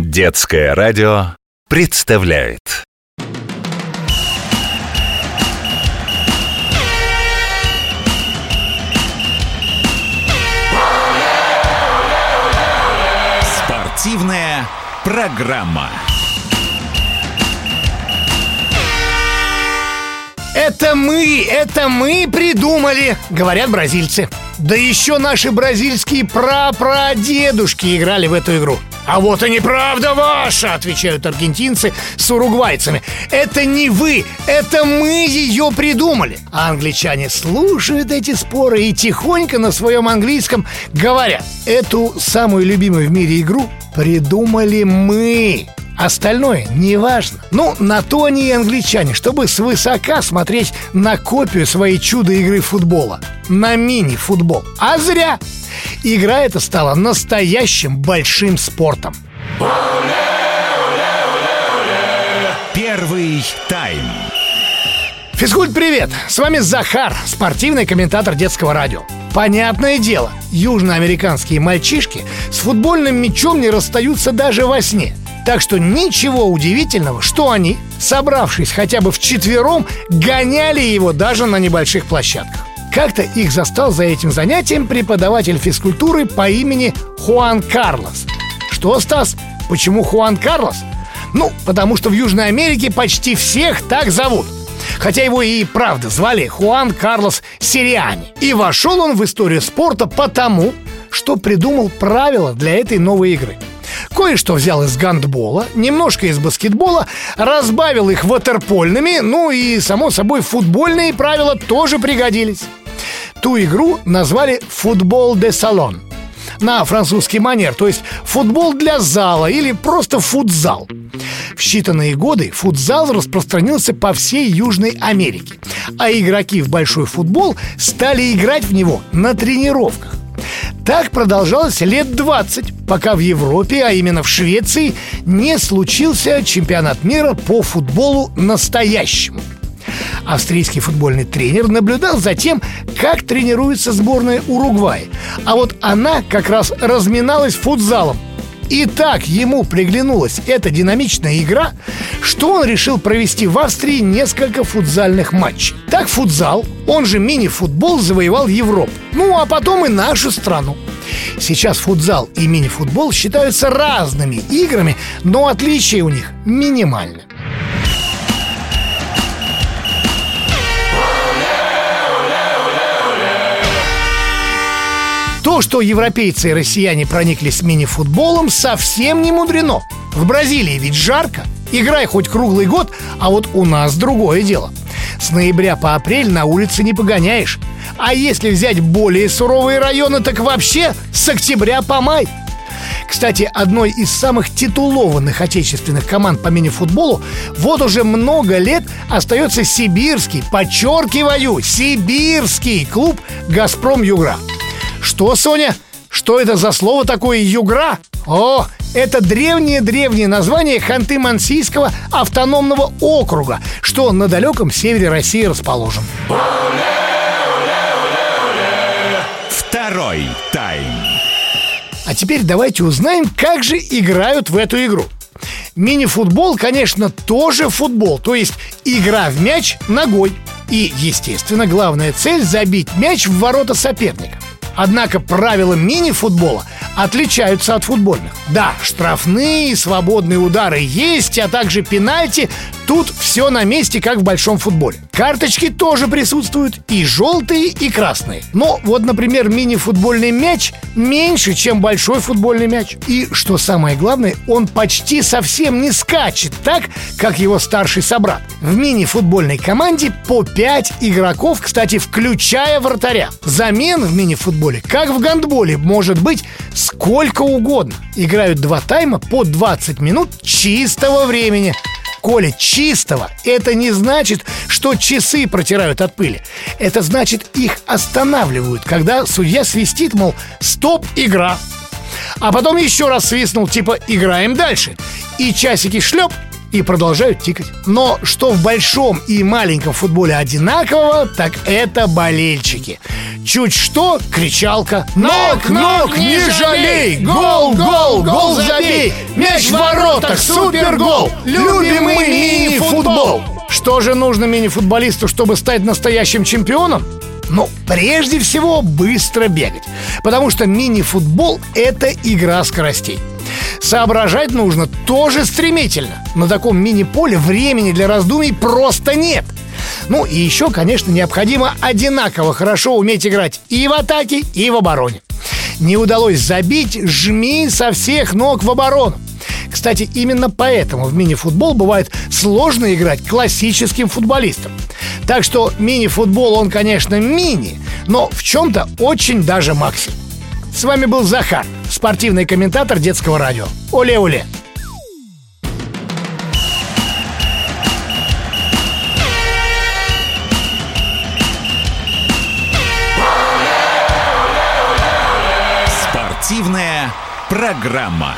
Детское радио представляет Спортивная программа. Это мы, это мы придумали, говорят бразильцы. Да еще наши бразильские прапрадедушки играли в эту игру. А вот и неправда ваша, отвечают аргентинцы с уругвайцами. Это не вы, это мы ее придумали. А англичане слушают эти споры и тихонько на своем английском говорят. Эту самую любимую в мире игру придумали мы. Остальное не важно. Ну, на то они и англичане, чтобы свысока смотреть на копию своей чудо-игры футбола. На мини-футбол. А зря! Игра эта стала настоящим большим спортом. Первый тайм. Физкульт, привет! С вами Захар, спортивный комментатор детского радио. Понятное дело, южноамериканские мальчишки с футбольным мячом не расстаются даже во сне – так что ничего удивительного, что они, собравшись хотя бы в четвером, гоняли его даже на небольших площадках. Как-то их застал за этим занятием преподаватель физкультуры по имени Хуан Карлос. Что, Стас, почему Хуан Карлос? Ну, потому что в Южной Америке почти всех так зовут. Хотя его и правда звали Хуан Карлос Сириани. И вошел он в историю спорта потому, что придумал правила для этой новой игры – Кое-что взял из гандбола, немножко из баскетбола, разбавил их ватерпольными, ну и, само собой, футбольные правила тоже пригодились. Ту игру назвали «футбол де салон» на французский манер, то есть футбол для зала или просто футзал. В считанные годы футзал распространился по всей Южной Америке, а игроки в большой футбол стали играть в него на тренировках. Так продолжалось лет 20, пока в Европе, а именно в Швеции, не случился чемпионат мира по футболу настоящему. Австрийский футбольный тренер наблюдал за тем, как тренируется сборная Уругвай. А вот она как раз разминалась футзалом. И так ему приглянулась эта динамичная игра, что он решил провести в Австрии несколько футзальных матчей. Так футзал, он же мини-футбол, завоевал Европу. Ну, а потом и нашу страну. Сейчас футзал и мини-футбол считаются разными играми, но отличия у них минимальны. То, что европейцы и россияне прониклись мини-футболом, совсем не мудрено. В Бразилии ведь жарко. Играй хоть круглый год, а вот у нас другое дело. С ноября по апрель на улице не погоняешь. А если взять более суровые районы, так вообще с октября по май. Кстати, одной из самых титулованных отечественных команд по мини-футболу вот уже много лет остается сибирский, подчеркиваю, сибирский клуб «Газпром Югра». Что, Соня? Что это за слово такое «югра»? О, это древнее-древнее название Ханты-Мансийского автономного округа, что на далеком севере России расположен. Второй тайм. А теперь давайте узнаем, как же играют в эту игру. Мини-футбол, конечно, тоже футбол, то есть игра в мяч ногой. И, естественно, главная цель – забить мяч в ворота соперника. Однако правила мини-футбола отличаются от футбольных. Да, штрафные и свободные удары есть, а также пенальти. Тут все на месте, как в большом футболе. Карточки тоже присутствуют, и желтые, и красные. Но вот, например, мини-футбольный мяч меньше, чем большой футбольный мяч. И, что самое главное, он почти совсем не скачет так, как его старший собрат. В мини-футбольной команде по 5 игроков, кстати, включая вратаря. Замен в мини-футболе, как в гандболе, может быть сколько угодно. Играют два тайма по 20 минут чистого времени. Коля, чистого – это не значит, что часы протирают от пыли. Это значит, их останавливают, когда судья свистит, мол, стоп, игра. А потом еще раз свистнул, типа, играем дальше. И часики шлеп, и продолжают тикать. Но что в большом и маленьком футболе одинакового, так это болельщики. Чуть что, кричалка. Ног, ног, не жалей! Гол, гол, гол забей! мяч в воротах, супергол, любимый мини-футбол. Что же нужно мини-футболисту, чтобы стать настоящим чемпионом? Ну, прежде всего, быстро бегать. Потому что мини-футбол – это игра скоростей. Соображать нужно тоже стремительно. На таком мини-поле времени для раздумий просто нет. Ну и еще, конечно, необходимо одинаково хорошо уметь играть и в атаке, и в обороне. Не удалось забить, жми со всех ног в оборону. Кстати, именно поэтому в мини-футбол бывает сложно играть классическим футболистам. Так что мини-футбол, он, конечно, мини, но в чем-то очень даже максимум. С вами был Захар, спортивный комментатор детского радио. Оле-оле! Спортивная программа.